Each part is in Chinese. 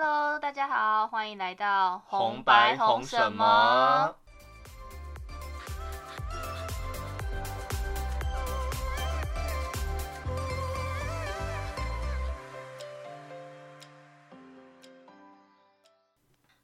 Hello，大家好，欢迎来到红白红什么？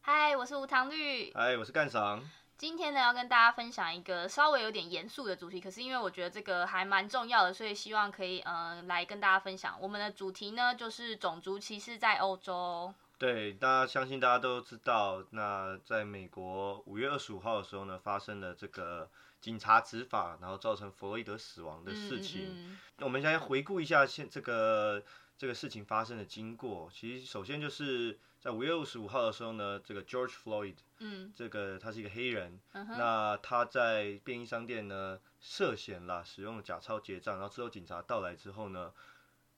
嗨，我是无糖绿。嗨，我是干赏。今天呢，要跟大家分享一个稍微有点严肃的主题，可是因为我觉得这个还蛮重要的，所以希望可以呃来跟大家分享。我们的主题呢，就是种族歧视在欧洲。对，大家相信大家都知道，那在美国五月二十五号的时候呢，发生了这个警察执法，然后造成弗洛伊德死亡的事情。我们先回顾一下现这个这个事情发生的经过。其实首先就是在五月二十五号的时候呢，这个 George Floyd，嗯，这个他是一个黑人，那他在便衣商店呢涉嫌了使用假钞结账，然后之后警察到来之后呢。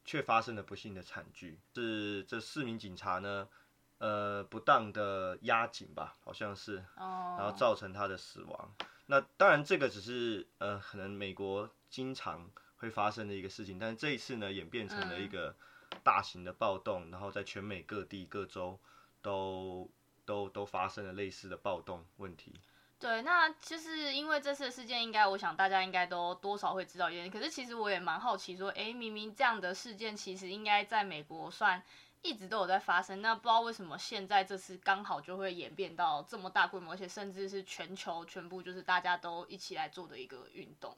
却发生了不幸的惨剧，是这四名警察呢，呃，不当的压紧吧，好像是，然后造成他的死亡。那当然，这个只是呃，可能美国经常会发生的一个事情，但是这一次呢，演变成了一个大型的暴动，然后在全美各地各州都都都发生了类似的暴动问题。对，那就是因为这次事件，应该我想大家应该都多少会知道原因。可是其实我也蛮好奇，说，哎，明明这样的事件其实应该在美国算一直都有在发生，那不知道为什么现在这次刚好就会演变到这么大规模，而且甚至是全球全部就是大家都一起来做的一个运动。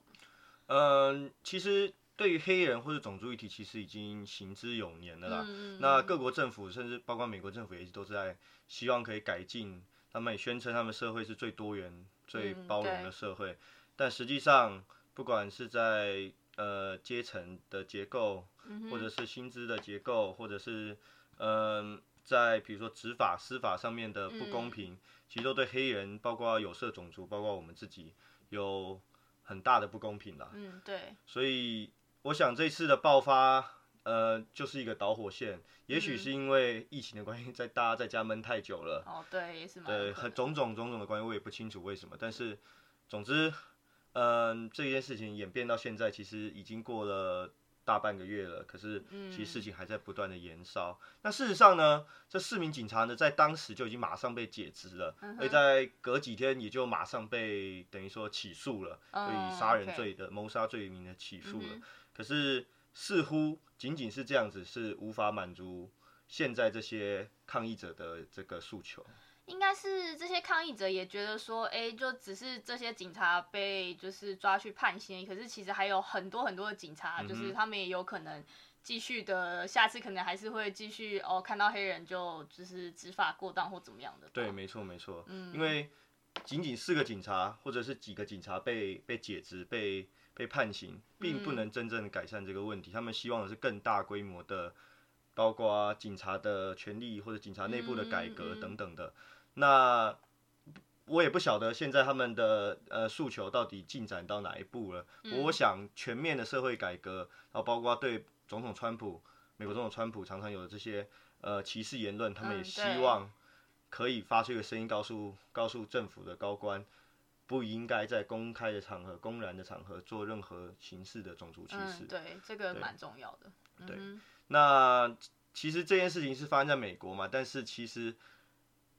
嗯，其实对于黑人或者种族议题，其实已经行之有年了啦。那各国政府，甚至包括美国政府，也一直都是在希望可以改进。他们也宣称他们社会是最多元、最包容的社会，但实际上，不管是在呃阶层的结构，或者是薪资的结构，或者是嗯在比如说执法、司法上面的不公平，其实都对黑人，包括有色种族，包括我们自己，有很大的不公平啦。嗯，对。所以，我想这次的爆发。呃，就是一个导火线，也许是因为疫情的关系，在大家在家闷太久了。哦，对，也是。对，很种种种种的关系，我也不清楚为什么。但是，总之，嗯，这件事情演变到现在，其实已经过了大半个月了。可是，其实事情还在不断的延烧。那事实上呢，这四名警察呢，在当时就已经马上被解职了，所以在隔几天也就马上被等于说起诉了，就以杀人罪的谋杀罪名的起诉了。可是。似乎仅仅是这样子，是无法满足现在这些抗议者的这个诉求。应该是这些抗议者也觉得说，哎，就只是这些警察被就是抓去判刑，可是其实还有很多很多的警察，就是他们也有可能继续的，下次可能还是会继续哦，看到黑人就就是执法过当或怎么样的。对，没错没错，嗯，因为仅仅四个警察或者是几个警察被被解职被。被判刑，并不能真正改善这个问题。他们希望的是更大规模的，包括警察的权利或者警察内部的改革等等的。那我也不晓得现在他们的呃诉求到底进展到哪一步了。我想全面的社会改革，然后包括对总统川普，美国总统川普常常有这些呃歧视言论，他们也希望可以发出一个声音，告诉告诉政府的高官。不应该在公开的场合、公然的场合做任何形式的种族歧视。对，这个蛮重要的。对，那其实这件事情是发生在美国嘛，但是其实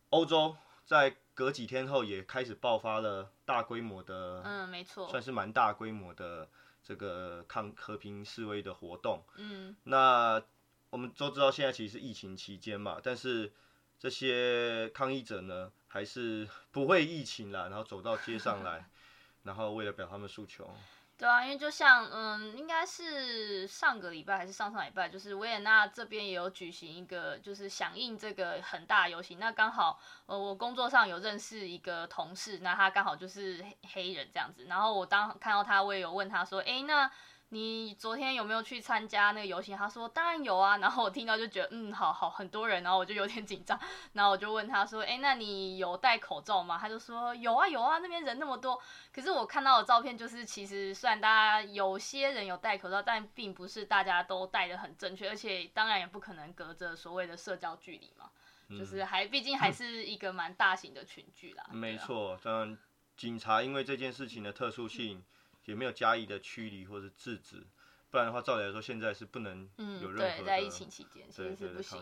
欧洲在隔几天后也开始爆发了大规模的，嗯，没错，算是蛮大规模的这个抗和平示威的活动。嗯，那我们都知道现在其实是疫情期间嘛，但是这些抗议者呢？还是不会疫情了，然后走到街上来，然后为了表他们诉求。对啊，因为就像嗯，应该是上个礼拜还是上上礼拜，就是维也纳这边也有举行一个，就是响应这个很大游行。那刚好呃，我工作上有认识一个同事，那他刚好就是黑人这样子。然后我当看到他，我也有问他说，哎，那。你昨天有没有去参加那个游行？他说当然有啊。然后我听到就觉得嗯，好好很多人，然后我就有点紧张。然后我就问他说，哎，那你有戴口罩吗？他就说有啊有啊，那边人那么多。可是我看到的照片就是，其实虽然大家有些人有戴口罩，但并不是大家都戴的很正确，而且当然也不可能隔着所谓的社交距离嘛。就是还毕竟还是一个蛮大型的群聚啦。没错，当然警察因为这件事情的特殊性。也没有加以的驱离或者制止，不然的话，照理来说，现在是不能有任何对，在疫情期间其实是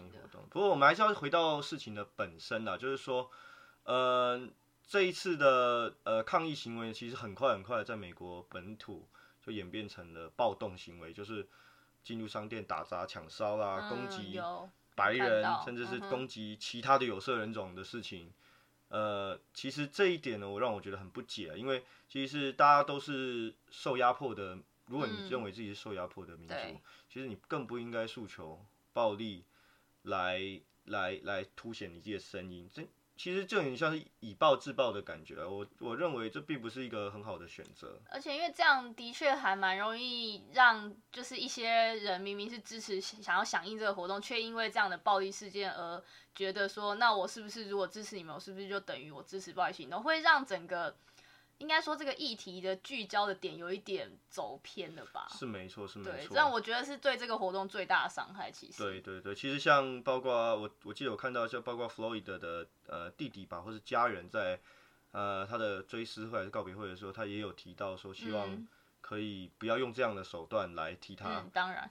不过我们还是要回到事情的本身啦，就是说，呃，这一次的呃抗议行为，其实很快很快在美国本土就演变成了暴动行为，就是进入商店打砸抢烧啦，攻击白人，甚至是攻击其他的有色人种的事情。呃，其实这一点呢，我让我觉得很不解，因为其实是大家都是受压迫的。如果你认为自己是受压迫的民族，其实你更不应该诉求暴力来来来凸显你自己的声音。这其实就很像是以暴制暴的感觉。我我认为这并不是一个很好的选择。而且因为这样的确还蛮容易让就是一些人明明是支持想要响应这个活动，却因为这样的暴力事件而觉得说，那我是不是如果支持你们，我是不是就等于我支持暴力行动？会让整个。应该说这个议题的聚焦的点有一点走偏了吧？是没错，是没错。对，这样我觉得是对这个活动最大的伤害。其实。对对对，其实像包括我，我记得我看到像包括弗洛伊德的呃弟弟吧，或是家人在呃他的追思会还是告别会的时候，他也有提到说，希望可以不要用这样的手段来替他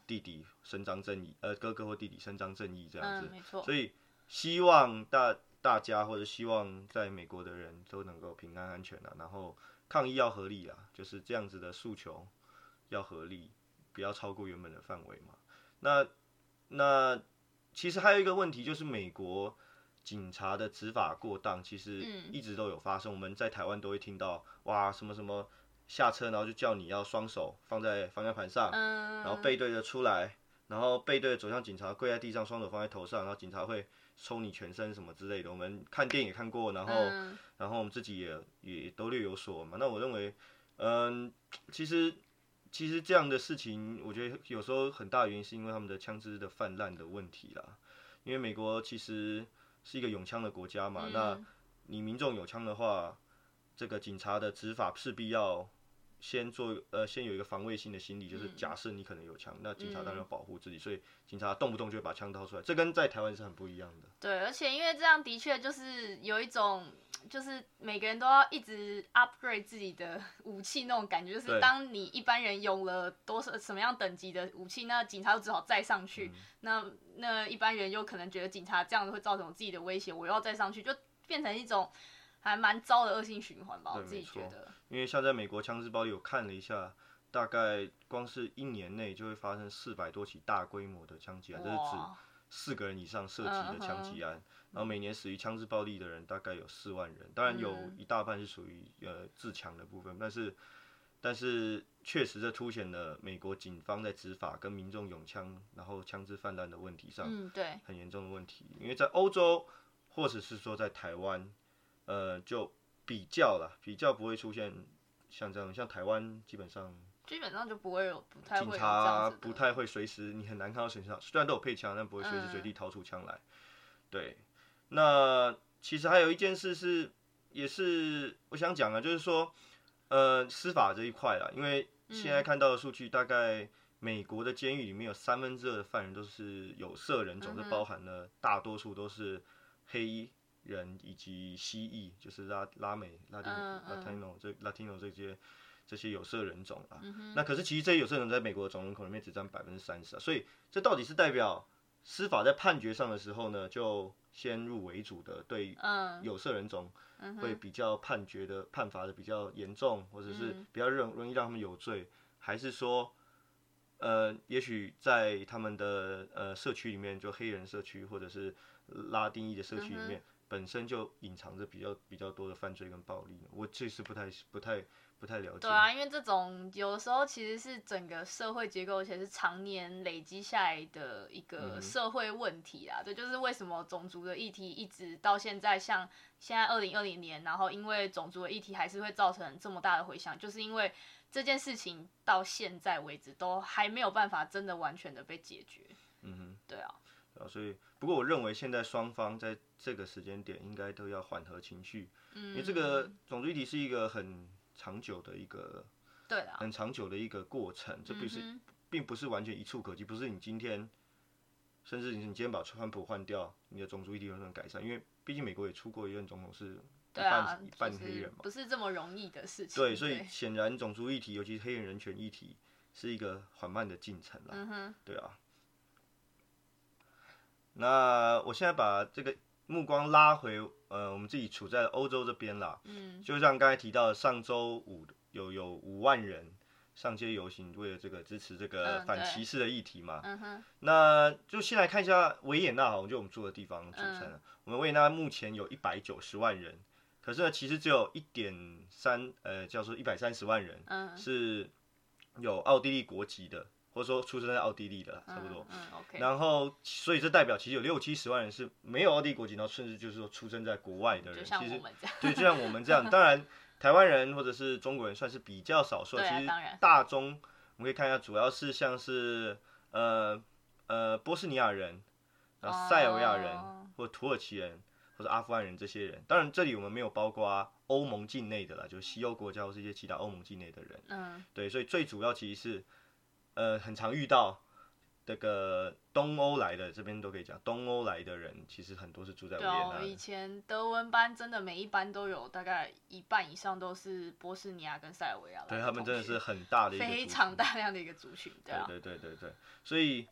弟弟伸张正义，呃哥哥或弟弟伸张正义这样子。没错。所以希望大。大家或者希望在美国的人都能够平安安全的，然后抗议要合理啊，就是这样子的诉求要合理，不要超过原本的范围嘛。那那其实还有一个问题就是美国警察的执法过当，其实一直都有发生。我们在台湾都会听到哇什么什么下车，然后就叫你要双手放在方向盘上，然后背对着出来，然后背对着走向警察，跪在地上，双手放在头上，然后警察会。抽你全身什么之类的，我们看电影也看过，然后，然后我们自己也也都略有所嘛。那我认为，嗯，其实其实这样的事情，我觉得有时候很大原因是因为他们的枪支的泛滥的问题啦。因为美国其实是一个拥枪的国家嘛，那你民众有枪的话，这个警察的执法势必要。先做呃，先有一个防卫性的心理，就是假设你可能有枪，那警察当然要保护自己，所以警察动不动就会把枪掏出来，这跟在台湾是很不一样的。对，而且因为这样的确就是有一种，就是每个人都要一直 upgrade 自己的 武器那种感觉，就是当你一般人有了多少什么样等级的武器，那警察就只好再上去，那那一般人又可能觉得警察这样子会造成自己的威胁，我又要再上去，就变成一种。还蛮糟的恶性循环吧，我自己觉得。因为像在美国枪支暴力，我看了一下，大概光是一年内就会发生四百多起大规模的枪击案，这是指四个人以上涉及的枪击案。然后每年死于枪支暴力的人大概有四万人，当然有一大半是属于呃自强的部分，但是但是确实这凸显了美国警方在执法跟民众拥枪然后枪支泛滥的问题上，嗯，对，很严重的问题。因为在欧洲或者是说在台湾。呃，就比较了，比较不会出现像这样，像台湾基本上基本上就不会有，不太警察不太会随时，你很难看到身上，虽然都有配枪，但不会随时随地掏出枪来。对，那其实还有一件事是，也是我想讲啊，就是说，呃，司法这一块啦，因为现在看到的数据，大概美国的监狱里面有三分之二的犯人都是有色人种，这包含了大多数都是黑衣。人以及蜥蜴，就是拉拉美、拉丁、Latino 这 Latino 这些这些有色人种啊。那可是其实这些有色人在美国的总人口里面只占百分之三十啊。所以这到底是代表司法在判决上的时候呢，就先入为主的对有色人种会比较判决的判罚的比较严重，或者是比较容容易让他们有罪，还是说呃，也许在他们的呃社区里面，就黑人社区或者是拉丁裔的社区里面。本身就隐藏着比较比较多的犯罪跟暴力，我其实不太不太不太了解。对啊，因为这种有的时候其实是整个社会结构，而且是常年累积下来的一个社会问题啊。这就是为什么种族的议题一直到现在，像现在二零二零年，然后因为种族的议题还是会造成这么大的回响，就是因为这件事情到现在为止都还没有办法真的完全的被解决。嗯哼，对啊。啊，所以不过我认为现在双方在这个时间点应该都要缓和情绪，因为这个种族议题是一个很长久的一个，对啊很长久的一个过程，这不是并不是完全一触可及，不是你今天，甚至你你今天把川普换掉，你的种族议题有可能改善，因为毕竟美国也出过一任总统是一半半黑人嘛，不是这么容易的事情。对，所以显然种族议题，尤其是黑人人权议题。是一个缓慢的进程啦。嗯哼，对啊。那我现在把这个目光拉回，呃，我们自己处在欧洲这边啦。嗯，就像刚才提到，上周五有有五万人上街游行，为了这个支持这个反歧视的议题嘛。嗯哼，那就先来看一下维也纳，好像，就我们住的地方组成的。我们维也纳目前有一百九十万人，可是呢，其实只有一点三，呃，叫做一百三十万人嗯，是有奥地利国籍的，或者说出生在奥地利的，差不多。嗯嗯，OK，然后，所以这代表其实有六七十万人是没有奥地利国籍，然后甚至就是说出生在国外的人。就像其实我们这样，对，就像我们这样，当然台湾人或者是中国人算是比较少数，啊其实当然大中我们可以看一下，主要是像是呃呃波斯尼亚人，然后塞尔维亚人、哦或土耳其人或者阿富汗人这些人。当然这里我们没有包括欧盟境内的啦，就是西欧国家或是一些其他欧盟境内的人。嗯，对，所以最主要其实是呃很常遇到。这个东欧来的这边都可以讲，东欧来的人其实很多是住在维对啊，我也纳的。以前德文班真的每一班都有大概一半以上都是波斯尼亚跟塞尔维亚对他们真的是很大的一个非族群常大量的一个族群，对啊，对对对对对，所以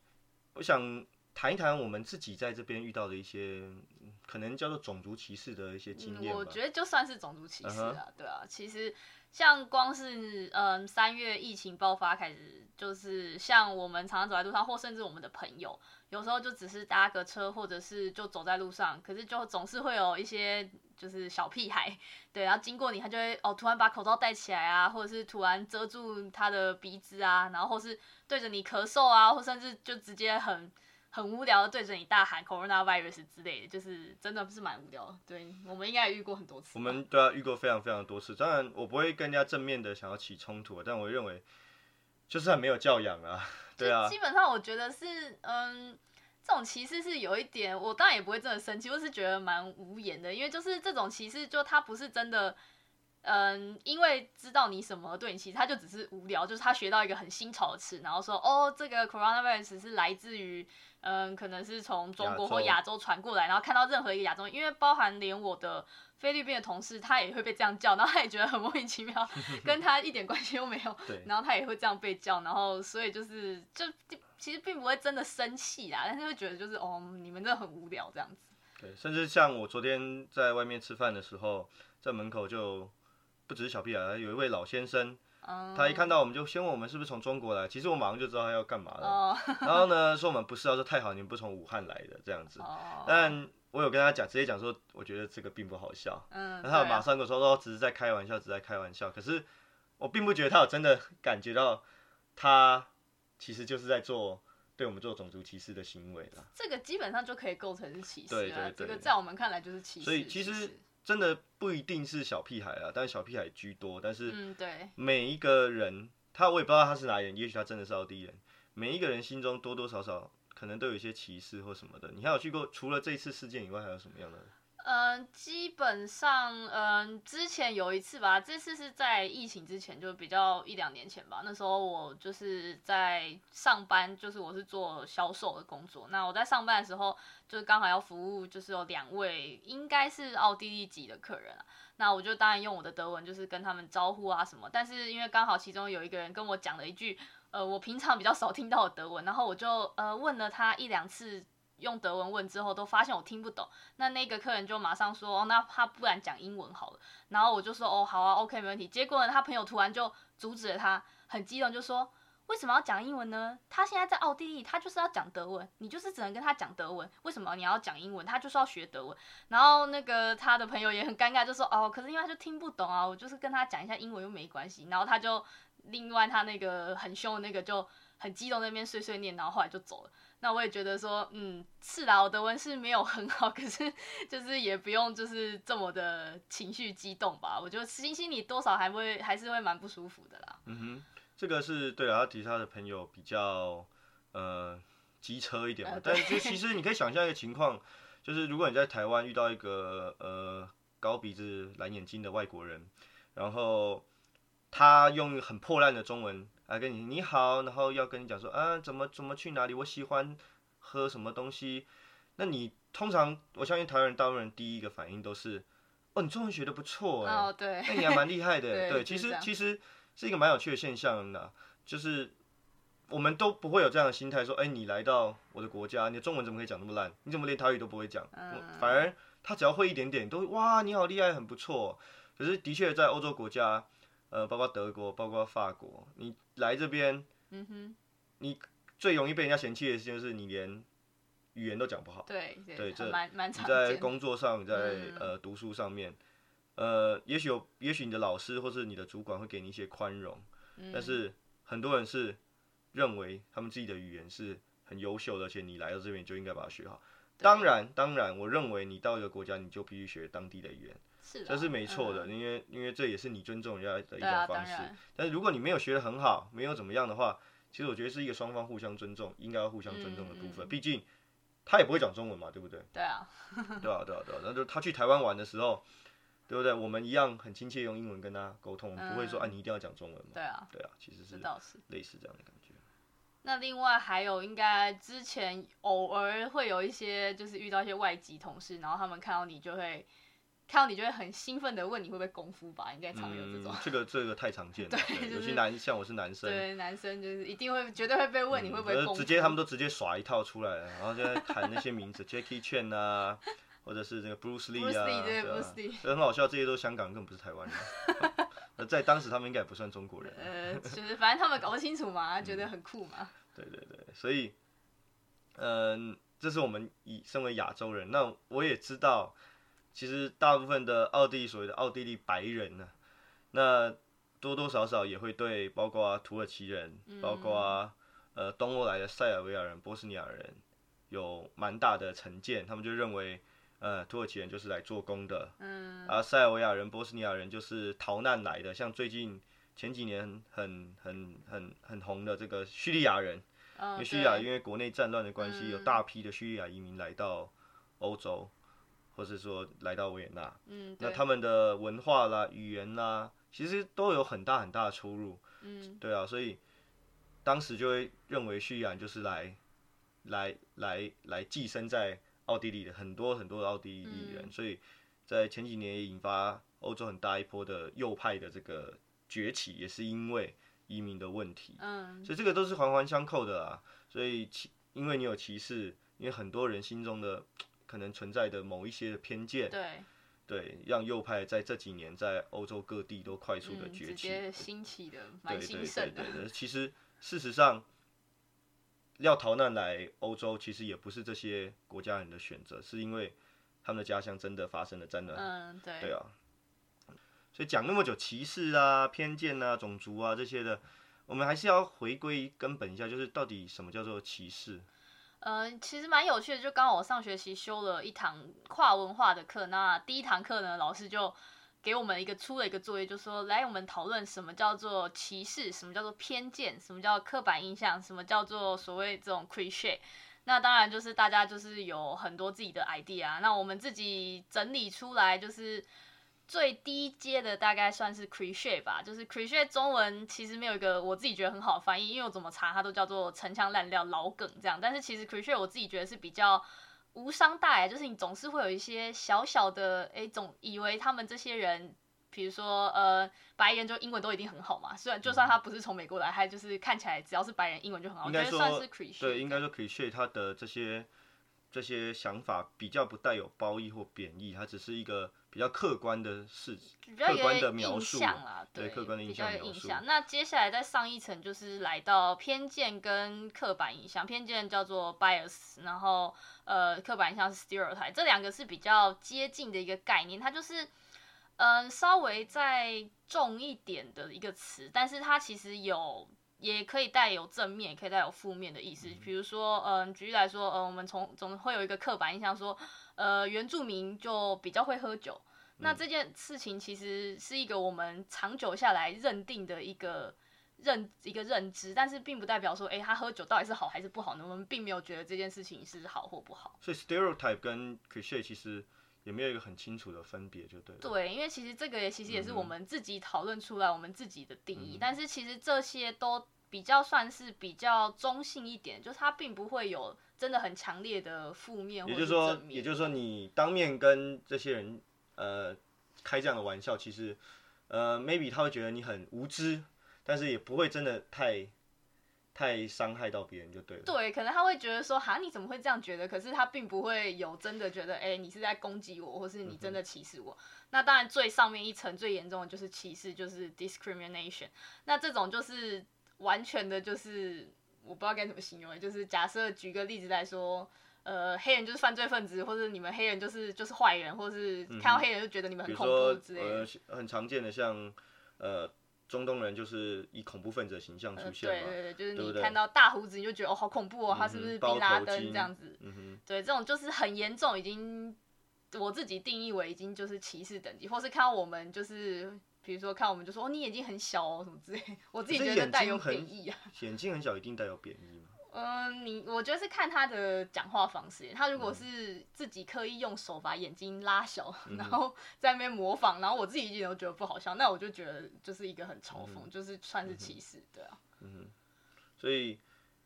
我想谈一谈我们自己在这边遇到的一些嗯可能叫做种族歧视的一些经验嗯，我吧。觉得就算是种族歧视嗯啊，对啊，其实像光是嗯三月疫情爆发开始，就是像我们常常走在路上，或甚至我们的朋友，有时候就只是搭个车，或者是就走在路上，可是就总是会有一些就是小屁孩，对，然后经过你，他就会哦突然把口罩戴起来啊，或者是突然遮住他的鼻子啊，然后或是对着你咳嗽啊，或甚至就直接很。很无聊的对着你大喊 coronavirus 之类的，就是真的是蛮无聊的。对我们应该也遇过很多次。我们对啊遇过非常非常多次，当然我不会跟人家正面的想要起冲突，但我认为就是很没有教养啊，对啊，基本上我觉得是，嗯，这种歧视是有一点，我当然也不会真的生气，我是觉得蛮无言的，因为就是这种歧视，就他不是真的。嗯，因为知道你什么而对你其实，他就只是无聊，就是他学到一个很新潮的词，然后说哦，这个 coronavirus 是来自于，嗯，可能是从中国或亚洲传过来，然后看到任何一个亚洲，因为包含连我的菲律宾的同事，他也会被这样叫，然后他也觉得很莫名其妙，跟他一点关系都没有，对，然后他也会这样被叫，然后所以就是就其实并不会真的生气啦，但是会觉得就是哦，你们真的很无聊这样子。对，甚至像我昨天在外面吃饭的时候，在门口就不只是小屁孩，有一位老先生，嗯，他一看到我们就先问我们是不是从中国来，其实我马上就知道他要干嘛了，哦 然后呢说我们不是，他说太好，你们不从武汉来的这样子，哦，但我有跟他讲，直接讲说，我觉得这个并不好笑。嗯，那他对啊马上跟我说，说只是在开玩笑，只是在开玩笑。可是我并不觉得他有真的感觉到，他其实就是在做对我们做种族歧视的行为啦。这个基本上就可以构成是歧视了，对对对这个在我们看来就是歧视。所以其实真的不一定是小屁孩啊，但是小屁孩居多。但是嗯，对，每一个人，他我也不知道他是哪里人，也许他真的是奥地利人。每一个人心中多多少少可能都有一些歧视或什么的。你还有去过除了这一次事件以外，还有什么样的？嗯，基本上，嗯，之前有一次吧，这次是在疫情之前，就比较一两年前吧。那时候我就是在上班，就是我是做销售的工作。那我在上班的时候，就是刚好要服务，就是有两位应该是奥地利籍的客人啊。那我就当然用我的德文，就是跟他们招呼啊什么。但是因为刚好其中有一个人跟我讲了一句，呃，我平常比较少听到的德文，然后我就呃问了他一两次。用德文问之后，都发现我听不懂。那那个客人就马上说：“哦，那他不然讲英文好了。”然后我就说：“哦，好啊，OK，没问题。”结果呢，他朋友突然就阻止了他，很激动就说：“为什么要讲英文呢？他现在在奥地利，他就是要讲德文，你就是只能跟他讲德文。为什么你要讲英文？他就是要学德文。”然后那个他的朋友也很尴尬，就说：“哦，可是因为他就听不懂啊，我就是跟他讲一下英文又没关系。”然后他就另外他那个很凶的那个就很激动那边碎碎念，然后后来就走了。那我也觉得说，嗯，是啦，我德文是没有很好，可是就是也不用就是这么的情绪激动吧。我觉得心心里多少还会还是会蛮不舒服的啦。嗯哼，这个是对啊，他提他的朋友比较呃机车一点嘛，呃但是就其实你可以想象一个情况，就是如果你在台湾遇到一个呃高鼻子蓝眼睛的外国人，然后他用很破烂的中文来跟你你好，然后要跟你讲说啊怎么怎么去哪里，我喜欢喝什么东西，那你通常我相信台湾人大部分人第一个反应都是哦你中文学的不错哎、哦，对，那你还蛮厉害的。对对，其实其实是一个蛮有趣的现象的，就是我们都不会有这样的心态，说，哎，你来到我的国家，你的中文怎么可以讲那么烂？你怎么连台语都不会讲？反而他只要会一点点，都哇，你好厉害，很不错。可是的确在欧洲国家，呃，包括德国，包括法国，你来这边，嗯哼，你最容易被人家嫌弃的事情就是你连语言都讲不好。对对，这蛮蛮你在工作上，在呃读书上面，呃，也许有，也许你的老师或是你的主管会给你一些宽容，但是很多人是认为他们自己的语言是很优秀的，而且你来到这边就应该把它学好。当然，当然，我认为你到一个国家你就必须学当地的语言。这是没错的，因为因为这也是你尊重人家的一种方式。但是如果你没有学的很好，没有怎么样的话，其实我觉得是一个双方互相尊重，应该要互相尊重的部分。毕竟他也不会讲中文嘛，对不对？对啊。对啊，对啊，对啊。那就他去台湾玩的时候，对不对？我们一样很亲切用英文跟他沟通，不会说啊你一定要讲中文嘛。对啊。对啊，其实是类似这样的感觉。那另外还有，应该之前偶尔会有一些，就是遇到一些外籍同事，然后他们看到你就会。看到你就会很兴奋的问你会不会功夫吧，应该常有这种。这个这个太常见了，尤其男像我是男生，对男生就是一定会绝对会被问你会不会功夫。直接他们都直接耍一套出来了，然后就在喊那些名字，Jackie Chan 啊，或者是那个 Bruce Lee 啊，对 Bruce Lee，很好笑，这些都是香港，根本不是台湾人。那在当时他们应该也不算中国人。呃，就是反正他们搞不清楚嘛，觉得很酷嘛。对对对，所以，嗯，这是我们以身为亚洲人，那我也知道。其实大部分的奥地利所谓的奥地利白人呢，那多多少少也会对包括土耳其人，包括呃东欧来的塞尔维亚人、波斯尼亚人有蛮大的成见，他们就认为呃土耳其人就是来做工的，嗯，而塞尔维亚人、波斯尼亚人就是逃难来的，像最近前几年很很很很红的这个叙利亚人，因为叙利亚因为国内战乱的关系，有大批的叙利亚移民来到欧洲。或是说来到维也纳，嗯，那他们的文化啦、语言啦，其实都有很大很大的出入，嗯，对啊，所以当时就会认为叙利亚就是来来来来寄生在奥地利的很多很多的奥地利人，所以在前几年也引发欧洲很大一波的右派的这个崛起，也是因为移民的问题，嗯，所以这个都是环环相扣的啊，所以歧因为你有歧视，因为很多人心中的。可能存在的某一些的偏见，对，对，让右派在这几年在欧洲各地都快速的崛起，兴起的，蛮兴盛的。其实事实上，要逃难来欧洲，其实也不是这些国家人的选择，是因为他们的家乡真的发生了战乱。嗯，对，对啊。所以讲那么久歧视啊、偏见啊、种族啊这些的，我们还是要回归根本一下，就是到底什么叫做歧视？嗯，其实蛮有趣的，就刚好我上学期修了一堂跨文化的课，那第一堂课呢，老师就给我们一个出了一个作业，就说来我们讨论什么叫做歧视，什么叫做偏见，什么叫刻板印象，什么叫做所谓这种 cliché。那当然就是大家就是有很多自己的 idea，那我们自己整理出来就是。最低阶的大概算是 cliche 吧，就是 cliche 中文其实没有一个我自己觉得很好的翻译，因为我怎么查它都叫做陈腔滥调、老梗这样。但是其实 cliche 我自己觉得是比较无伤大雅，就是你总是会有一些小小的哎，总以为他们这些人，比如说呃白人就英文都一定很好嘛，虽然就算他不是从美国来，他就是看起来只要是白人英文就很好。应该算是 cliche。对，应该说 cliche 他的这些这些想法比较不带有褒义或贬义，它只是一个。比较客观的事，客观的描述啦，对客观的印象描述。那接下来再上一层，就是来到偏见跟刻板印象。偏见叫做 bias，然后呃，刻板印象是 stereotype，这两个是比较接近的一个概念。它就是嗯，稍微再重一点的一个词，但是它其实有也可以带有正面，也可以带有负面的意思。比如说，嗯，举例来说，呃，我们从总会有一个刻板印象说。呃，原住民就比较会喝酒，那这件事情其实是一个我们长久下来认定的一个认一个认知，但是并不代表说，哎，他喝酒到底是好还是不好呢？我们并没有觉得这件事情是好或不好。所以 stereotype 跟 cliché 其实也没有一个很清楚的分别，就对。对，因为其实这个也其实也是我们自己讨论出来我们自己的定义，但是其实这些都比较算是比较中性一点，就是它并不会有。真的很强烈的负面，也就是说，也就是说，你当面跟这些人呃开这样的玩笑，其实呃 maybe 他会觉得你很无知，但是也不会真的太太伤害到别人就对了。对，可能他会觉得说，哈，你怎么会这样觉得？可是他并不会有真的觉得，哎，你是在攻击我，或是你真的歧视我。那当然，最上面一层最严重的就是歧视，就是 discrimination。那这种就是完全的，就是我不知道该怎么形容，就是假设举个例子来说，呃，黑人就是犯罪分子，或者你们黑人就是就是坏人，或是看到黑人就觉得你们很恐怖之类的。很常见的像，呃。中东人就是以恐怖分子的形象出现嘛，对对对，就是你看到大胡子你就觉得哦好恐怖哦，他是不是宾拉登这样子？嗯对，这种就是很严重，已经我自己定义为已经就是歧视等级，或是看到我们就是比如说看我们就说哦你眼睛很小哦什么之类，我自己觉得带有贬义啊。眼睛很小一定带有贬义吗？嗯，你我觉得是看他的讲话方式。他如果是自己刻意用手把眼睛拉小，然后在那边模仿，然后我自己一点都觉得不好笑，那我就觉得就是一个很嘲讽，就是算是歧视，对啊。嗯，所以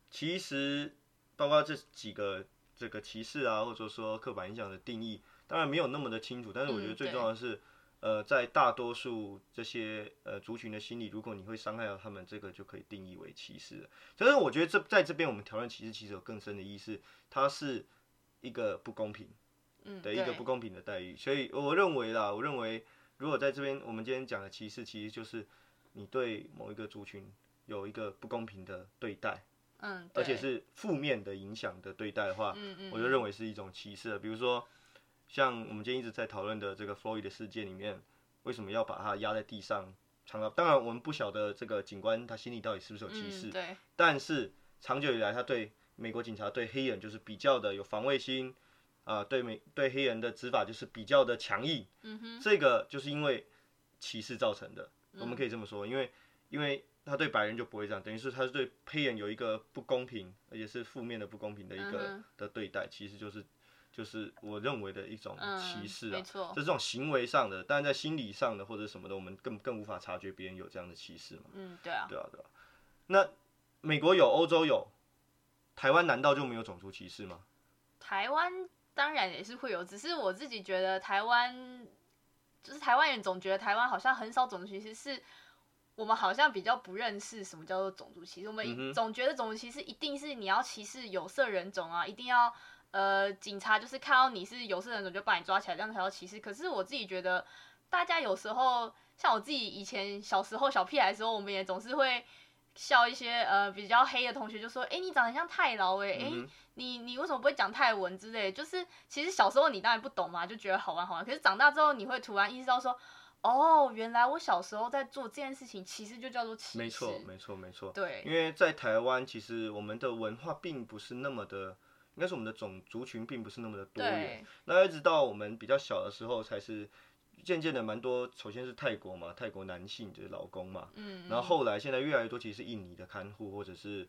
其实包括这几个这个歧视啊，或者说刻板印象的定义，当然没有那么的清楚，但是我觉得最重要的是。呃，在大多数这些呃族群的心里，如果你会伤害到他们，这个就可以定义为歧视。所以我觉得这在这边我们讨论歧视，其实有更深的意思，它是一个不公平的一个不公平的待遇。所以我认为啦，我认为如果在这边我们今天讲的歧视，其实就是你对某一个族群有一个不公平的对待，嗯，而且是负面的影响的对待的话，嗯嗯，我就认为是一种歧视。比如说。像我们今天一直在讨论的这个 Floyd 的事件里面，为什么要把他压在地上？长到当然我们不晓得这个警官他心里到底是不是有歧视，对。但是长久以来，他对美国警察对黑人就是比较的有防卫心，啊，对美对黑人的执法就是比较的强硬。嗯哼。这个就是因为歧视造成的，我们可以这么说，因为因为他对白人就不会这样，等于是他是对黑人有一个不公平，而且是负面的不公平的一个的对待，其实就是。就是我认为的一种歧视啊，就是这种行为上的，但是在心理上的或者什么的，我们更更无法察觉别人有这样的歧视嘛。嗯，对啊，对啊，对啊。那美国有，欧洲有，台湾难道就没有种族歧视吗？台湾当然也是会有，只是我自己觉得台湾，就是台湾人总觉得台湾好像很少种族歧视，是我们好像比较不认识什么叫做种族歧视，我们总觉得种族歧视一定是你要歧视有色人种啊，一定要。呃，警察就是看到你是有色人种就把你抓起来，这样才叫歧视。可是我自己觉得，大家有时候像我自己以前小时候小屁孩的时候，我们也总是会笑一些呃比较黑的同学，就说：“哎，你长得像太劳哎，哎，你你为什么不会讲泰文之类？”就是其实小时候你当然不懂嘛，就觉得好玩好玩。可是长大之后，你会突然意识到说：“哦，原来我小时候在做这件事情，其实就叫做歧视。”没错，没错，没错。对，因为在台湾，其实我们的文化并不是那么的。应该是我们的种族群并不是那么的多元，那一直到我们比较小的时候，才是渐渐的蛮多。首先是泰国嘛，泰国男性就是老公嘛，嗯，然后后来现在越来越多，其实是印尼的看护，或者是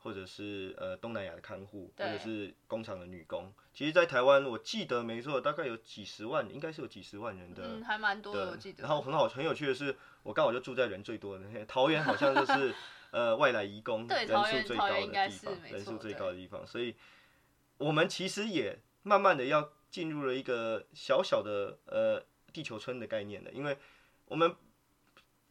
或者是呃东南亚的看护，或者是工厂的女工。其实，在台湾我记得没错，大概有几十万，应该是有几十万人的，嗯，还蛮多的，我记得。然后很好，很有趣的是，我刚好就住在人最多的那些桃园，好像就是 呃外来移工人数最高的地方，人数最高的地方，所以。我们其实也慢慢的要进入了一个小小的呃地球村的概念了，因为我们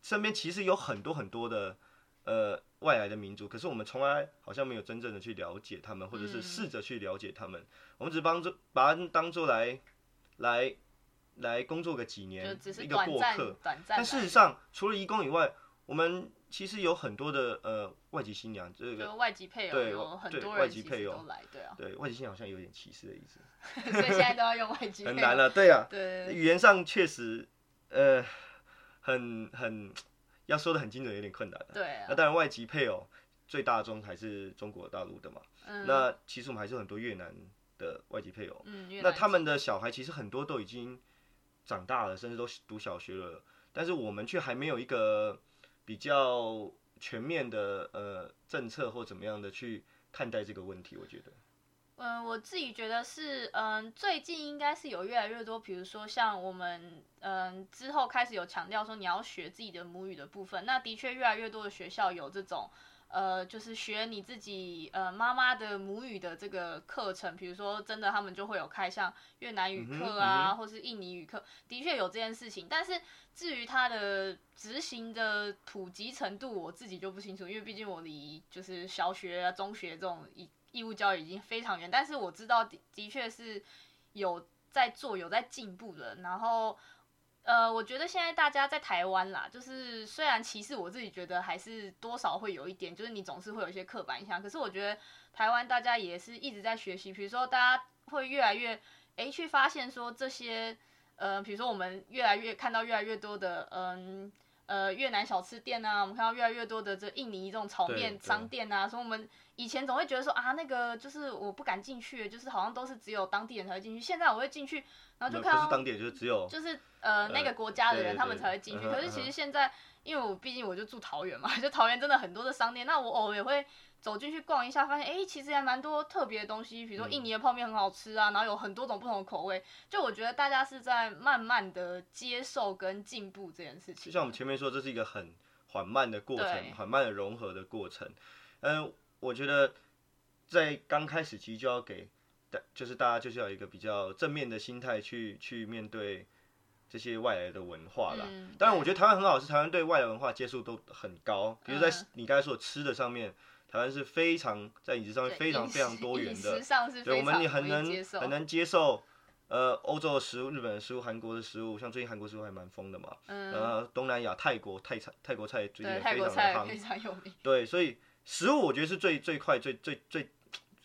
身边其实有很多很多的呃外来的民族，可是我们从来好像没有真正的去了解他们，或者是试着去了解他们，我们只帮助把他当做来来来工作个几年一个过客，但事实上除了义工以外，我们。其实有很多的呃外籍新娘，这个外籍配偶，对很多外籍配偶都来，对啊，对外籍新娘好像有点歧视的意思，所以现在都要用外籍，很难了，对啊，对，语言上确实呃很很要说的很精准，有点困难的，对啊，那当然外籍配偶最大宗还是中国大陆的嘛，嗯，那其实我们还是很多越南的外籍配偶，嗯，那他们的小孩其实很多都已经长大了，甚至都读小学了，但是我们却还没有一个。比较全面的呃政策或怎么样的去看待这个问题，我觉得，嗯，我自己觉得是，嗯，最近应该是有越来越多，比如说像我们，嗯，之后开始有强调说你要学自己的母语的部分，那的确越来越多的学校有这种，呃，就是学你自己呃妈妈的母语的这个课程，比如说真的他们就会有开像越南语课啊，或是印尼语课，的确有这件事情。但是至于它的执行的普及程度，我自己就不清楚，因为毕竟我离就是小学啊、中学这种义义务教育已经非常远。但是我知道的的确是有在做、有在进步的。然后。呃，我觉得现在大家在台湾啦，就是虽然歧视，我自己觉得还是多少会有一点，就是你总是会有一些刻板印象。可是我觉得台湾大家也是一直在学习，比如说大家会越来越诶去发现说这些，呃，比如说我们越来越看到越来越多的，嗯。呃，越南小吃店啊，我们看到越来越多的这印尼这种炒面商店啊，所以我们以前总会觉得说啊，那个就是我不敢进去，就是好像都是只有当地人才会进去。现在我会进去，然后就看到不是当地人，就是只有就是呃那个国家的人他们才会进去。可是其实现在，因为我毕竟我就住桃园嘛，就桃园真的很多的商店，那我偶尔也会。走进去逛一下，发现哎，其实还蛮多特别的东西，比如说印尼的泡面很好吃啊，然后有很多种不同的口味。就我觉得大家是在慢慢的接受跟进步这件事情。就像我们前面说，这是一个很缓慢的过程，缓慢的融合的过程。嗯，我觉得在刚开始其实就要给，就是大家就是要一个比较正面的心态去去面对这些外来的文化了。当然，我觉得台湾很好，是台湾对外来文化接受都很高。比如在你刚才说吃的上面。台湾是非常在饮食上面非常非常多元的，对，我们也很能很能接受，呃，欧洲的食物、日本的食物、韩国的食物，像最近韩国食物还蛮疯的嘛，嗯，然后，东南亚泰国泰菜泰国菜最近非常的非常有名，对，所以食物我觉得是最最快最最最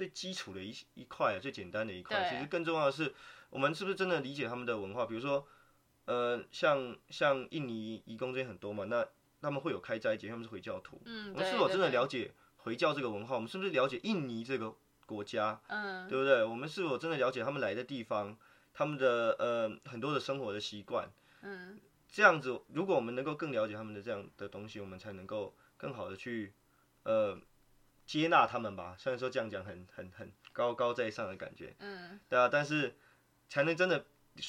最基础的一一块，最简单的一块，其实更重要的是我们是不是真的理解他们的文化，比如说，呃，像像印尼移工这些很多嘛，那他们会有开斋节，他们是回教徒，嗯，我们是否真的了解？回教这个文化，我们是不是了解印尼这个国家？嗯，对不对？我们是否真的了解他们来的地方，他们的呃很多的生活的习惯？嗯，这样子，如果我们能够更了解他们的这样的东西，我们才能够更好的去呃接纳他们吧。虽然说这样讲很很很高高在上的感觉，嗯，对啊，但是才能真的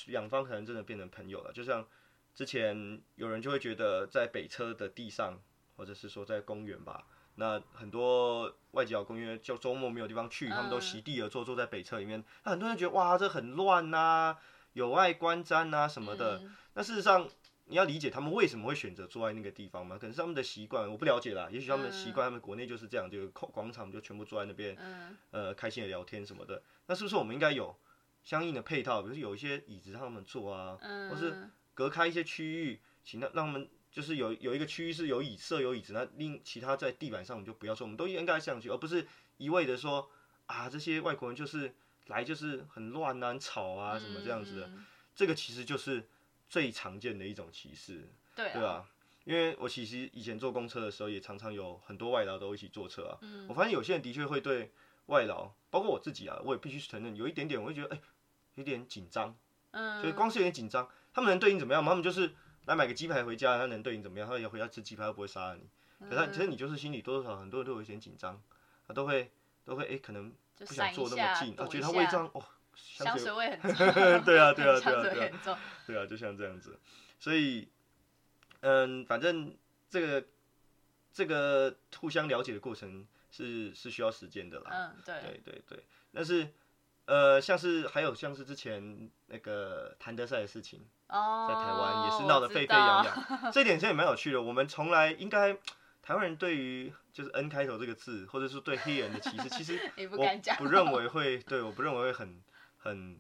两方可能真的变成朋友了。就像之前有人就会觉得在北车的地上，或者是说在公园吧。那很多外籍劳工因为就周末没有地方去，他们都席地而坐，坐在北侧里面。那很多人觉得哇，这很乱呐，有碍观瞻呐什么的。那事实上，你要理解他们为什么会选择坐在那个地方吗？可能是他们的习惯，我不了解啦。也许他们习惯，他们国内就是这样，就广广场就全部坐在那边，呃，开心的聊天什么的。那是不是我们应该有相应的配套，比如有一些椅子让他们坐啊，或是隔开一些区域，请他让他们。就是有有一个区域是有椅设有椅子，那另其他在地板上我们就不要说，我们都应该上去，而不是一味的说啊这些外国人就是来就是很乱啊、很吵啊什么这样子的，这个其实就是最常见的一种歧视，对对吧？因为我其实以前坐公车的时候也常常有很多外劳都一起坐车啊，我发现有些人的确会对外劳，包括我自己啊，我也必须承认有一点点我会觉得哎有点紧张，嗯，所以光是有点紧张，他们能对你怎么样？他们就是。来买个鸡排回家，他能对你怎么样？他要回家吃鸡排，又不会杀了你。可是，其实你就是心里多多少少很多人都有一点紧张，他都会都会哎，可能不想坐那么近，啊，觉得他胃胀哦，香水味很重。对啊，对啊，对啊，对啊，对啊，就像这样子。所以，嗯，反正这个这个互相了解的过程是是需要时间的啦。嗯，对，对对对。但是，呃，像是还有像是之前那个谭德赛的事情。在台湾也是闹得沸沸扬扬，这点其实也蛮有趣的。我们从来应该台湾人对于就是 N 开头这个字，或者是对黑人的歧视，其实 我不认为会对，我不认为会很很，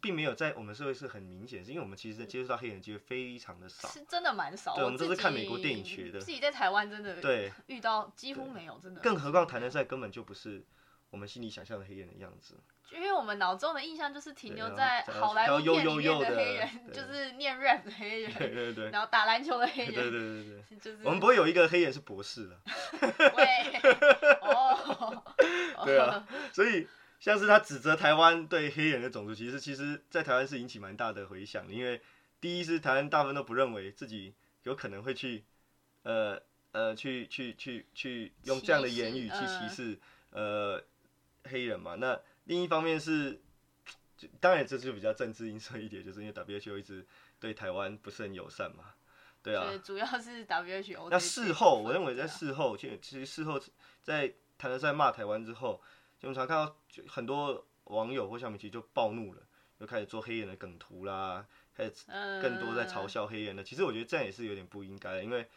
并没有在我们社会是很明显，是因为我们其实接触到黑人机会非常的少，是真的蛮少。对，我们都是看美国电影学的，自己在台湾真的对。遇到几乎没有，真的。更何况谈的赛根本就不是我们心里想象的黑人的样子。因为我们脑中的印象就是停留在好莱坞片里面的黑人，就是念 rap 的黑人，对对对，然后打篮球的黑人，对对对对，就是我们不会有一个黑人是博士的，喂，哦，对啊，所以像是他指责台湾对黑人的种族歧视，其实，在台湾是引起蛮大的回响，因为第一是台湾大部分都不认为自己有可能会去，呃呃，去去去去用这样的言语去歧视呃黑人嘛，那。另一方面是，当然这就比较政治因素一点，就是因为 WHO 一直对台湾不是很友善嘛。对啊，主要是 WHO。那事后，我认为在事后，其实其实事后在谭德赛骂台湾之后，就我们常看到很多网友或小米其实就暴怒了，就开始做黑人的梗图啦，开始更多在嘲笑黑人的。其实我觉得这样也是有点不应该的，因为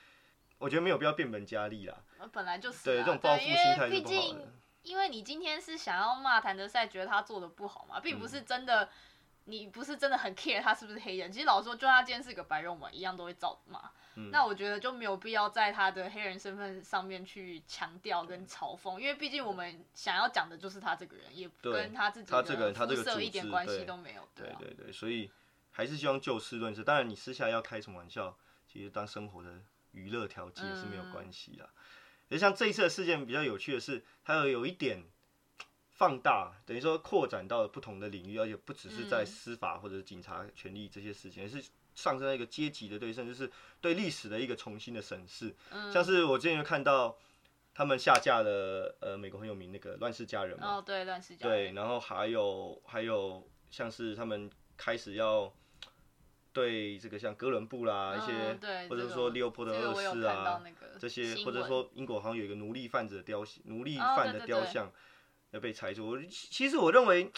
我觉得没有必要变本加厉啦。本来就是对这种报复心态是不好的。因为你今天是想要骂谭德赛，觉得他做的不好嘛，并不是真的。你不是真的很 care 他是不是黑人，其实老实说，就他今天是个白人，我一样都会照骂。那我觉得就没有必要在他的黑人身份上面去强调跟嘲讽，因为毕竟我们想要讲的就是他这个人，也跟他自己他这个他这个色一点关系都没有。对对对，所以还是希望就事论事。当然，你私下要开什么玩笑，其实当生活的娱乐调剂是没有关系的。也像这一次的事件比较有趣的是，它有有一点。放大等于说扩展到了不同的领域，而且不只是在司法或者警察权力这些事情，而是上升到一个阶级的对，甚至是对历史的一个重新的审视。像是我之前看到他们下架了呃美国很有名那个《乱世佳人》嘛，哦对，乱世佳人。对，然后还有还有像是他们开始要对这个像哥伦布啦一些，或者说利欧波德二世啊这些，或者说英国好像有一个奴隶贩子的雕像，奴隶贩的雕像。要被拆除，其实我认为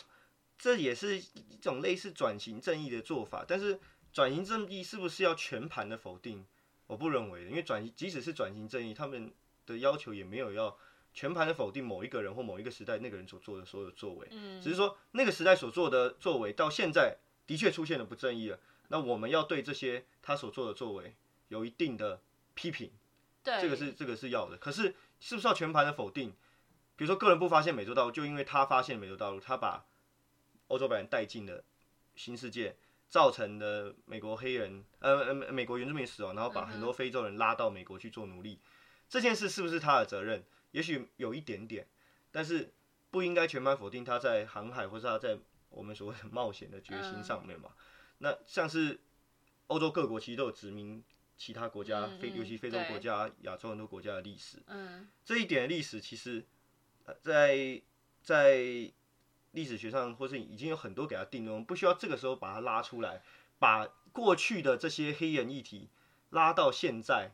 这也是一种类似转型正义的做法，但是转型正义是不是要全盘的否定？我不认为，因为转即使是转型正义，他们的要求也没有要全盘的否定某一个人或某一个时代那个人所做的所有作为，只是说那个时代所做的作为到现在的确出现了不正义了，那我们要对这些他所做的作为有一定的批评，对，这个是这个是要的，可是是不是要全盘的否定？比如说，个人不发现美洲大陆，就因为他发现美洲大陆，他把欧洲白人带进了新世界，造成的美国黑人，呃呃，美国原住民死亡，然后把很多非洲人拉到美国去做奴隶，这件事是不是他的责任？也许有一点点，但是不应该全盘否定他在航海或是他在我们所谓的冒险的决心上面嘛。那像是欧洲各国其实都有殖民其他国家，非尤其非洲国家、亚洲很多国家的历史，嗯，这一点的历史其实。在在历史学上，或是已经有很多给他定论，不需要这个时候把它拉出来，把过去的这些黑人议题拉到现在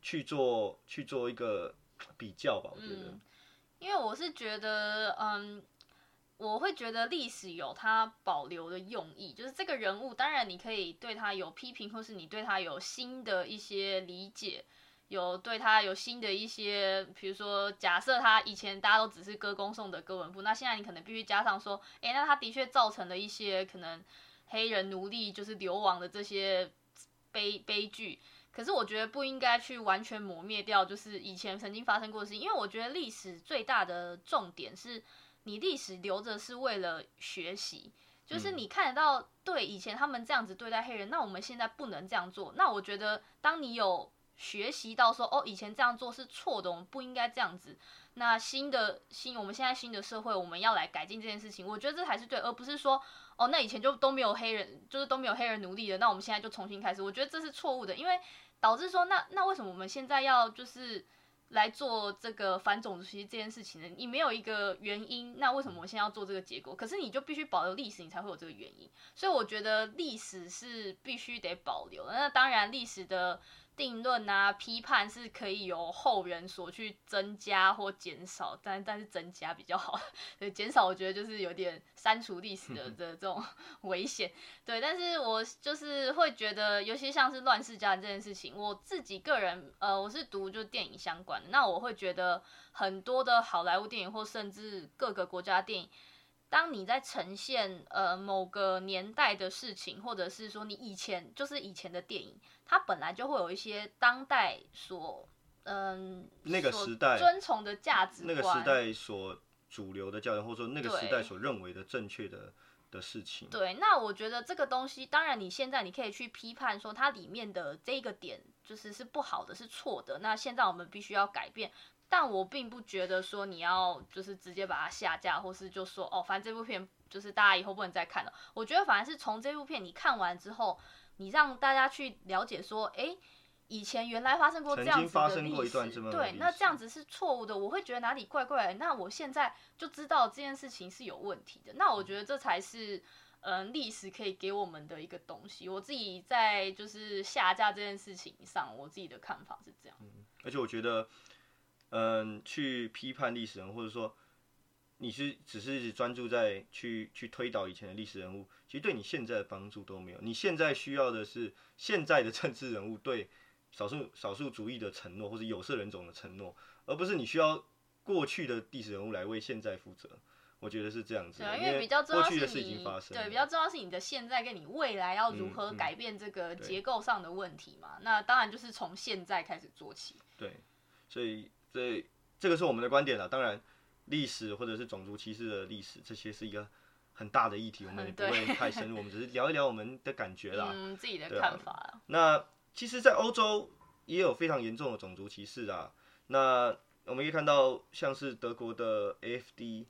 去做去做一个比较吧。我觉得，因为我是觉得，嗯，我会觉得历史有它保留的用意，就是这个人物，当然你可以对他有批评，或是你对他有新的一些理解。有对他有新的一些，比如说，假设他以前大家都只是歌功颂德哥伦布，那现在你可能必须加上说，哎，那他的确造成了一些可能黑人奴隶就是流亡的这些悲悲剧。可是我觉得不应该去完全磨灭掉，就是以前曾经发生过的事情，因为我觉得历史最大的重点是你历史留着是为了学习，就是你看得到对以前他们这样子对待黑人，那我们现在不能这样做。那我觉得当你有学习到说哦，以前这样做是错的，我们不应该这样子。那新的新，我们现在新的社会，我们要来改进这件事情。我觉得这才是对，而不是说哦，那以前就都没有黑人，就是都没有黑人奴隶的，那我们现在就重新开始。我觉得这是错误的，因为导致说那那为什么我们现在要就是来做这个反种族歧视这件事情呢？你没有一个原因，那为什么我现在要做这个结果？可是你就必须保留历史，你才会有这个原因。所以我觉得历史是必须得保留。那当然历史的。定论啊，批判是可以由后人所去增加或减少，但但是增加比较好，对，减少我觉得就是有点删除历史的 的这种 危险，对，但是我就是会觉得，尤其像是乱世佳人这件事情，我自己个人，呃，我是读就电影相关的，那我会觉得很多的好莱坞电影或甚至各个国家电影。当你在呈现呃某个年代的事情，或者是说你以前就是以前的电影，它本来就会有一些当代所嗯那个时代尊崇的价值观，那个时代所主流的教育，或者说那个时代所认为的正确的的事情。对，那我觉得这个东西，当然你现在你可以去批判说它里面的这个点就是是不好的，是错的。那现在我们必须要改变。但我并不觉得说你要就是直接把它下架，或是就说哦，反正这部片就是大家以后不能再看了。我觉得反而是从这部片你看完之后，你让大家去了解说，哎，以前原来发生过这样子的历史，对，那这样子是错误的，我会觉得哪里怪怪。那我现在就知道这件事情是有问题的。那我觉得这才是嗯，历史可以给我们的一个东西。我自己在就是下架这件事情上，我自己的看法是这样。嗯，而且我觉得，嗯，去批判历史人，或者说你是只是专注在去去推导以前的历史人物，其实对你现在的帮助都没有。你现在需要的是现在的政治人物对少数少数族裔的承诺，或者有色人种的承诺，而不是你需要过去的历史人物来为现在负责。我觉得是这样子，对因为比较重要是你对比较重要是你的现在跟你未来要如何改变这个结构上的问题嘛？那当然就是从现在开始做起。对，所以所以这个是我们的观点了。当然，历史或者是种族歧视的历史，这些是一个很大的议题，我们也不会太深入，我们只是聊一聊我们的感觉啦，嗯，自己的看法。那其实，在欧洲也有非常严重的种族歧视啊。那我们可以看到，像是德国的 AFD。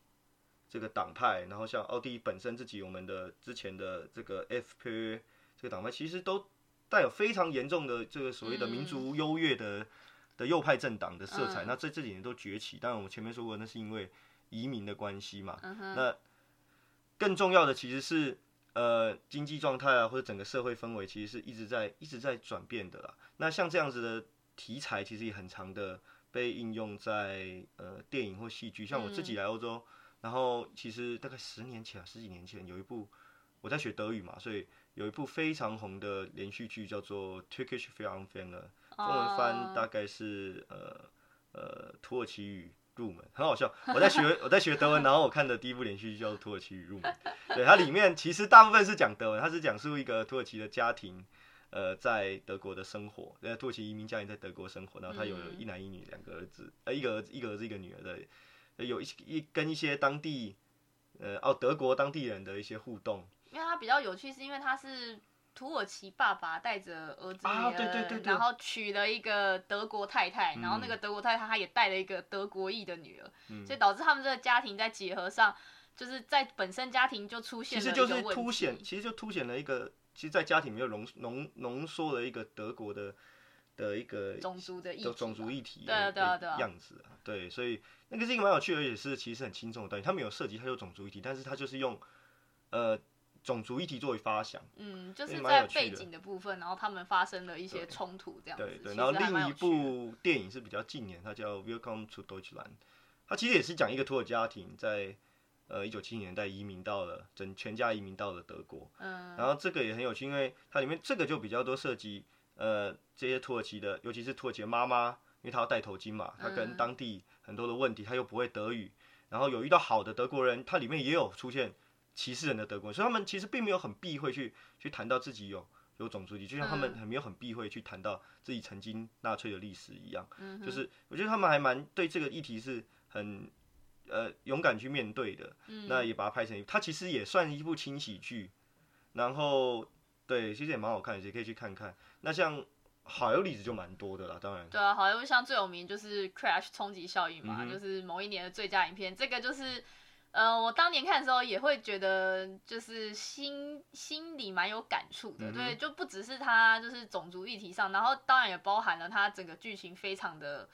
这个党派，然后像奥地利本身自己，我们的之前的这个 FPÖ 这个党派，其实都带有非常严重的这个所谓的民族优越的的右派政党的色彩。那在这几年都崛起，当然我们前面说过，那是因为移民的关系嘛。那更重要的其实是呃经济状态啊，或者整个社会氛围，其实是一直在一直在转变的啦。那像这样子的题材，其实也很长的被应用在呃电影或戏剧。像我自己来欧洲。然后其实大概十年前啊，十几年前有一部我在学德语嘛，所以有一部非常红的连续剧叫做《Turkish Film Fan》了，中文翻大概是呃呃土耳其语入门，很好笑。我在学 我在学德文，然后我看的第一部连续剧叫做《土耳其语入门》，对它里面其实大部分是讲德文，它是讲述一个土耳其的家庭呃在德国的生活，呃土耳其移民家庭在德国生活，然后他有一男一女两个儿子，呃一个儿子一个儿子一个女儿的。有一一跟一些当地，呃哦德国当地人的一些互动，因为它比较有趣，是因为它是土耳其爸爸带着儿子啊对对对，然后娶了一个德国太太，然后那个德国太太她也带了一个德国裔的女儿，所以导致他们这个家庭在结合上，就是在本身家庭就出现其实就是凸显，其实就凸显了一个，其实，在家庭里面浓浓浓缩了一个德国的。的一个种族的种族议题的样子啊，对，所以那个是一个蛮有趣的，而且是其实很轻松的东西。他没有涉及，他有种族议题，但是他就是用呃种族议题作为发想，嗯，就是在背景的部分，然后他们发生了一些冲突这样子。对对，然后另一部电影是比较近年，它叫《Welcome to Deutschland》，它其实也是讲一个土耳其家庭在呃一九七零年代移民到了整全家移民到了德国，嗯，然后这个也很有趣，因为它里面这个就比较多涉及。呃，这些土耳其的，尤其是土耳其的妈妈，因为她要戴头巾嘛，她跟当地很多的问题，她又不会德语，然后有遇到好的德国人，它里面也有出现歧视人的德国人，所以他们其实并没有很避讳去去谈到自己有有种族议题，就像他们很没有很避讳去谈到自己曾经纳粹的历史一样，嗯就是我觉得他们还蛮对这个议题是很呃勇敢去面对的，嗯那也把它拍成，它其实也算一部轻喜剧，然后。对，其实也蛮好看的，也可以去看看。那像好莱坞例子就蛮多的啦，当然。对啊，好莱坞像最有名就是《Crash》冲击效应嘛，就是某一年的最佳影片。这个就是，呃，我当年看的时候也会觉得，就是心心里蛮有感触的。对，就不只是它就是种族议题上，然后当然也包含了它整个剧情非常的。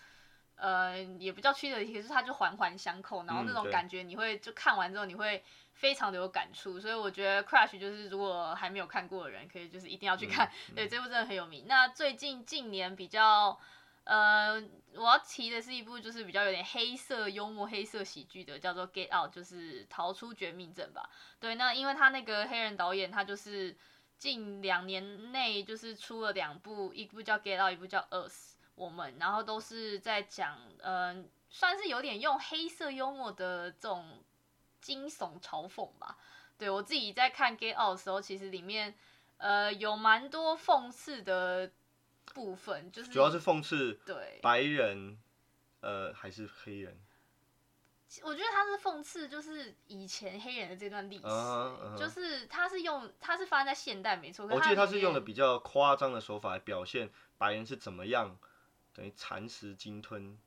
呃，也不叫曲折，可是它就环环相扣，然后那种感觉你会就看完之后你会非常的有感触，所以我觉得《Crash》就是如果还没有看过的人，可以就是一定要去看，对，这部真的很有名。那最近近年比较，呃，我要提的是一部就是比较有点黑色幽默、黑色喜剧的，叫做《Get Out》，就是逃出绝命镇吧。对，那因为他那个黑人导演，他就是近两年内就是出了两部，一部叫《Get Out》，一部叫《Us》。我们然后都是在讲，嗯，算是有点用黑色幽默的这种惊悚嘲讽吧。对我自己在看《Get Out》的时候，其实里面呃有蛮多讽刺的部分，就是主要是讽刺对白人，呃还是黑人。我觉得他是讽刺，就是以前黑人的这段历史，就是他是用他是发生在现代没错。我记得他是用的比较夸张的手法来表现白人是怎么样。等于蚕食鲸吞，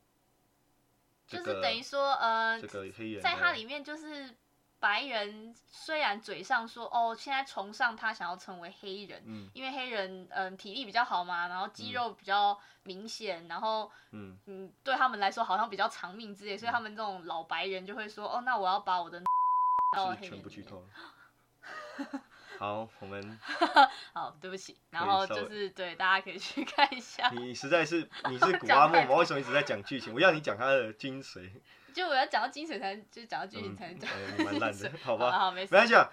就是等于说，呃，这个黑人在它里面就是白人，虽然嘴上说哦，现在崇尚他想要成为黑人，嗯，因为黑人嗯体力比较好嘛，然后肌肉比较明显，然后嗯嗯对他们来说好像比较长命之类，所以他们这种老白人就会说哦，那我要把我的 全部剧透。好，我们 好，对不起，然后就是对大家可以去看一下。你实在是你是古阿莫吗？为什么一直在讲剧情？我要你讲他的精髓。就我要讲到精髓才能，就讲到剧情才能讲。你蛮烂的，好吧？好，没事。没关系啊。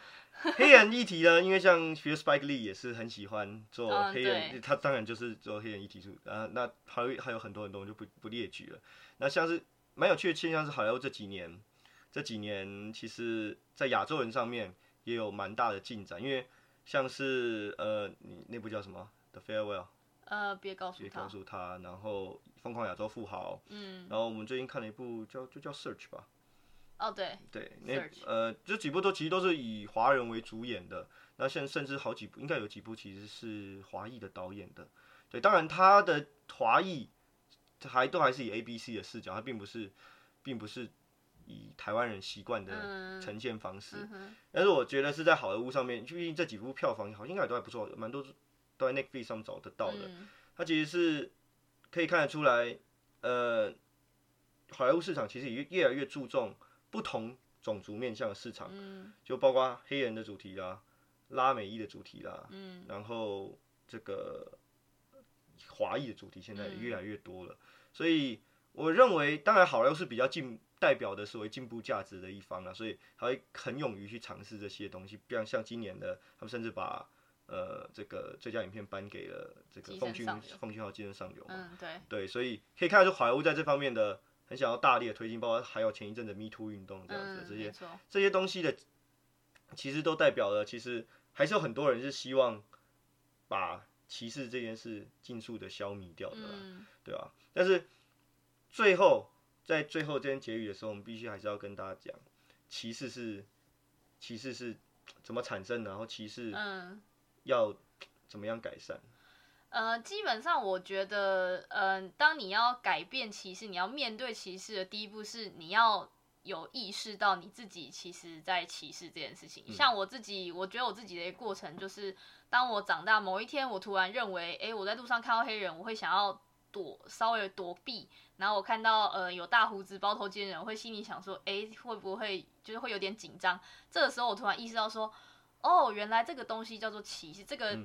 黑人议题呢，因为像学 Spike Lee 也是很喜欢做黑人，他当然就是做黑人议题出。啊，那还有还有很多很多，我就不不列举了。那像是蛮有趣的现象是，好莱坞这几年这几年，其实在亚洲人上面也有蛮大的进展，因为像是呃，你那部叫什么《The Farewell》？呃，别告诉他。别告诉他。然后《疯狂亚洲富豪》。嗯。然后我们最近看了一部叫就叫《Search》吧。哦，对。对，那呃，这几部都其实都是以华人为主演的。那现甚至好几部，应该有几部其实是华裔的导演的。对，当然他的华裔还都还是以 A B C 的视角，他并不是，并不是以台湾人习惯的呈现方式。但是我觉得是在好莱坞上面，毕竟这几部票房好应该都还不错，蛮多都在 Netflix 上找得到的。它其实是可以看得出来，呃，好莱坞市场其实也越来越注重。不同种族面向的市场，就包括黑人的主题啦、拉美裔的主题啦，然后这个华裔的主题现在也越来越多了。所以我认为，当然好莱坞是比较进代表的所谓进步价值的一方啊，所以他会很勇于去尝试这些东西。比方像今年的，他们甚至把呃这个最佳影片颁给了这个《奉俊奉俊号寄生上流》嘛，对。对，所以可以看得出好莱坞在这方面的。很想要大力的推进，包括还有前一阵的 Me Too 运动这样子，这些这些东西的，其实都代表了，其实还是有很多人是希望把歧视这件事尽速的消弭掉的，对吧？但是最后在最后这边结语的时候，我们必须还是要跟大家讲，歧视是歧视是怎么产生的，然后歧视要怎么样改善。呃，基本上我觉得，嗯，当你要改变歧视，你要面对歧视的第一步是你要有意识到你自己其实在歧视这件事情。像我自己，我觉得我自己的一个过程就是，当我长大某一天，我突然认为，哎，我在路上看到黑人，我会想要躲，稍微躲避。然后我看到呃有大胡子、包头巾的人，我会心里想说，哎，会不会就是会有点紧张？这个时候我突然意识到说，哦，原来这个东西叫做歧视，这个。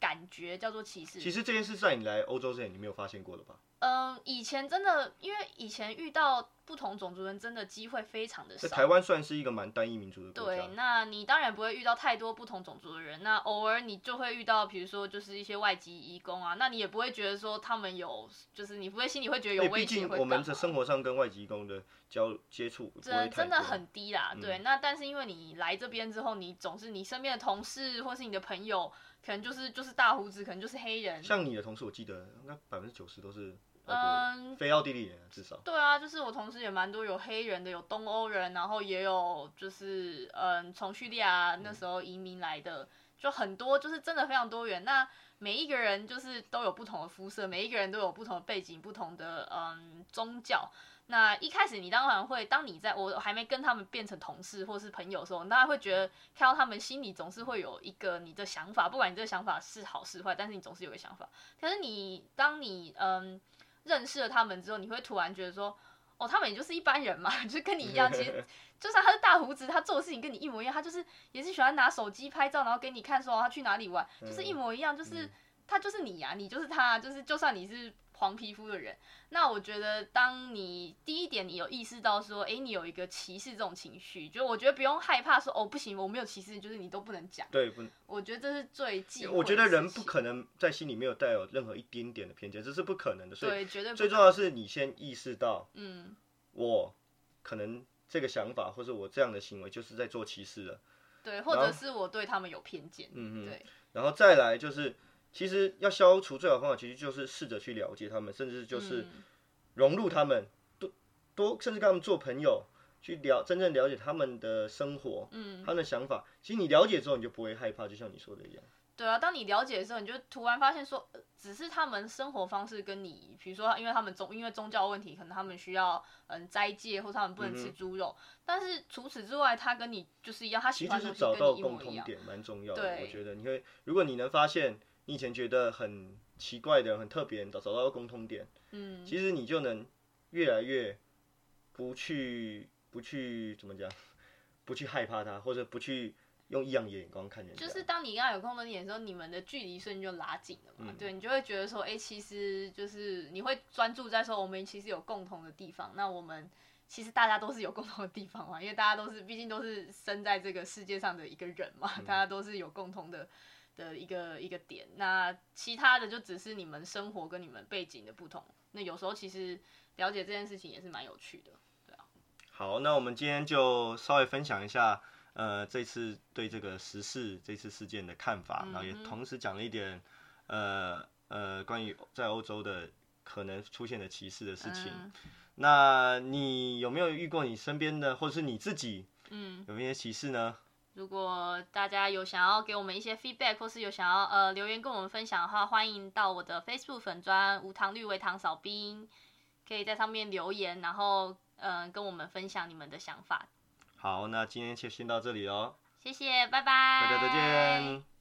感觉叫做歧视。其实这件事在你来欧洲之前，你没有发现过的吧？嗯，以前真的，因为以前遇到不同种族人，真的机会非常的少。台湾算是一个蛮单一民族的国家。对，那你当然不会遇到太多不同种族的人。那偶尔你就会遇到，比如说就是一些外籍移工啊，那你也不会觉得说他们有，就是你不会心里会觉得有危险。我们的生活上跟外籍移工的交接触，真真的很低啦。对，那但是因为你来这边之后，你总是你身边的同事或是你的朋友。可能就是就是大胡子，可能就是黑人。像你的同事，我记得那百分之九十都是嗯非奥地利人，至少。对啊，就是我同事也蛮多有黑人的，有东欧人，然后也有就是嗯从叙利亚那时候移民来的，就很多，就是真的非常多元。那每一个人就是都有不同的肤色，每一个人都有不同的背景，不同的嗯宗教。那一开始你当然会，当你在我还没跟他们变成同事或是朋友的时候，你当然会觉得看到他们心里总是会有一个你的想法，不管你这个想法是好是坏，但是你总是有个想法。可是你当你嗯认识了他们之后，你会突然觉得说，哦，他们也就是一般人嘛，就是跟你一样。其实 就算他是大胡子，他做的事情跟你一模一样，他就是也是喜欢拿手机拍照，然后给你看说他去哪里玩，就是一模一样，就是他就是你呀，你就是他，就是就算你是。黄皮肤的人，那我觉得，当你第一点，你有意识到说，哎，你有一个歧视这种情绪，就我觉得不用害怕说，哦，不行，我没有歧视，就是你都不能讲。对，不，我觉得这是最忌讳。我觉得人不可能在心里没有带有任何一点点的偏见，这是不可能的。对，绝对。最重要的是你先意识到，嗯，我可能这个想法或者我这样的行为就是在做歧视了。对，或者是我对他们有偏见。嗯嗯。对。然后再来就是。其实要消除最好方法，其实就是试着去了解他们，甚至就是融入他们，多多甚至跟他们做朋友，去了真正了解他们的生活，嗯，他们的想法。其实你了解之后，你就不会害怕，就像你说的一样。对啊，当你了解的时候，你就突然发现说，只是他们生活方式跟你，比如说，因为他们宗因为宗教问题，可能他们需要嗯斋戒，或者他们不能吃猪肉。但是除此之外，他跟你就是一样，他喜欢的东西跟你一模一样。点蛮重要的，我觉得你会，如果你能发现。你以前觉得很奇怪的、很特别，找找到共通点，嗯，其实你就能越来越不去、不去怎么讲，不去害怕它，或者不去用异样的眼光看人。就是当你跟他有共同点的时候，你们的距离瞬间就拉近了嘛。嗯对你就会觉得说，哎、其实就是你会专注在说，我们其实有共同的地方。那我们其实大家都是有共同的地方嘛，因为大家都是毕竟都是生在这个世界上的一个人嘛，嗯大家都是有共同的。的一个一个点，那其他的就只是你们生活跟你们背景的不同。那有时候其实了解这件事情也是蛮有趣的。对好，那我们今天就稍微分享一下，呃，这次对这个时事这次事件的看法，然后也同时讲了一点，呃呃，关于在欧洲的可能出现的歧视的事情。嗯那你有没有遇过你身边的，或者是你自己嗯，有没有一些歧视呢？如果大家有想要给我们一些 feedback，或是有想要呃留言跟我们分享的话，欢迎到我的 Facebook 粉砖无糖绿为糖少冰，可以在上面留言，然后嗯、呃跟我们分享你们的想法。好，那今天就先到这里喽，谢谢，拜拜，大家再见。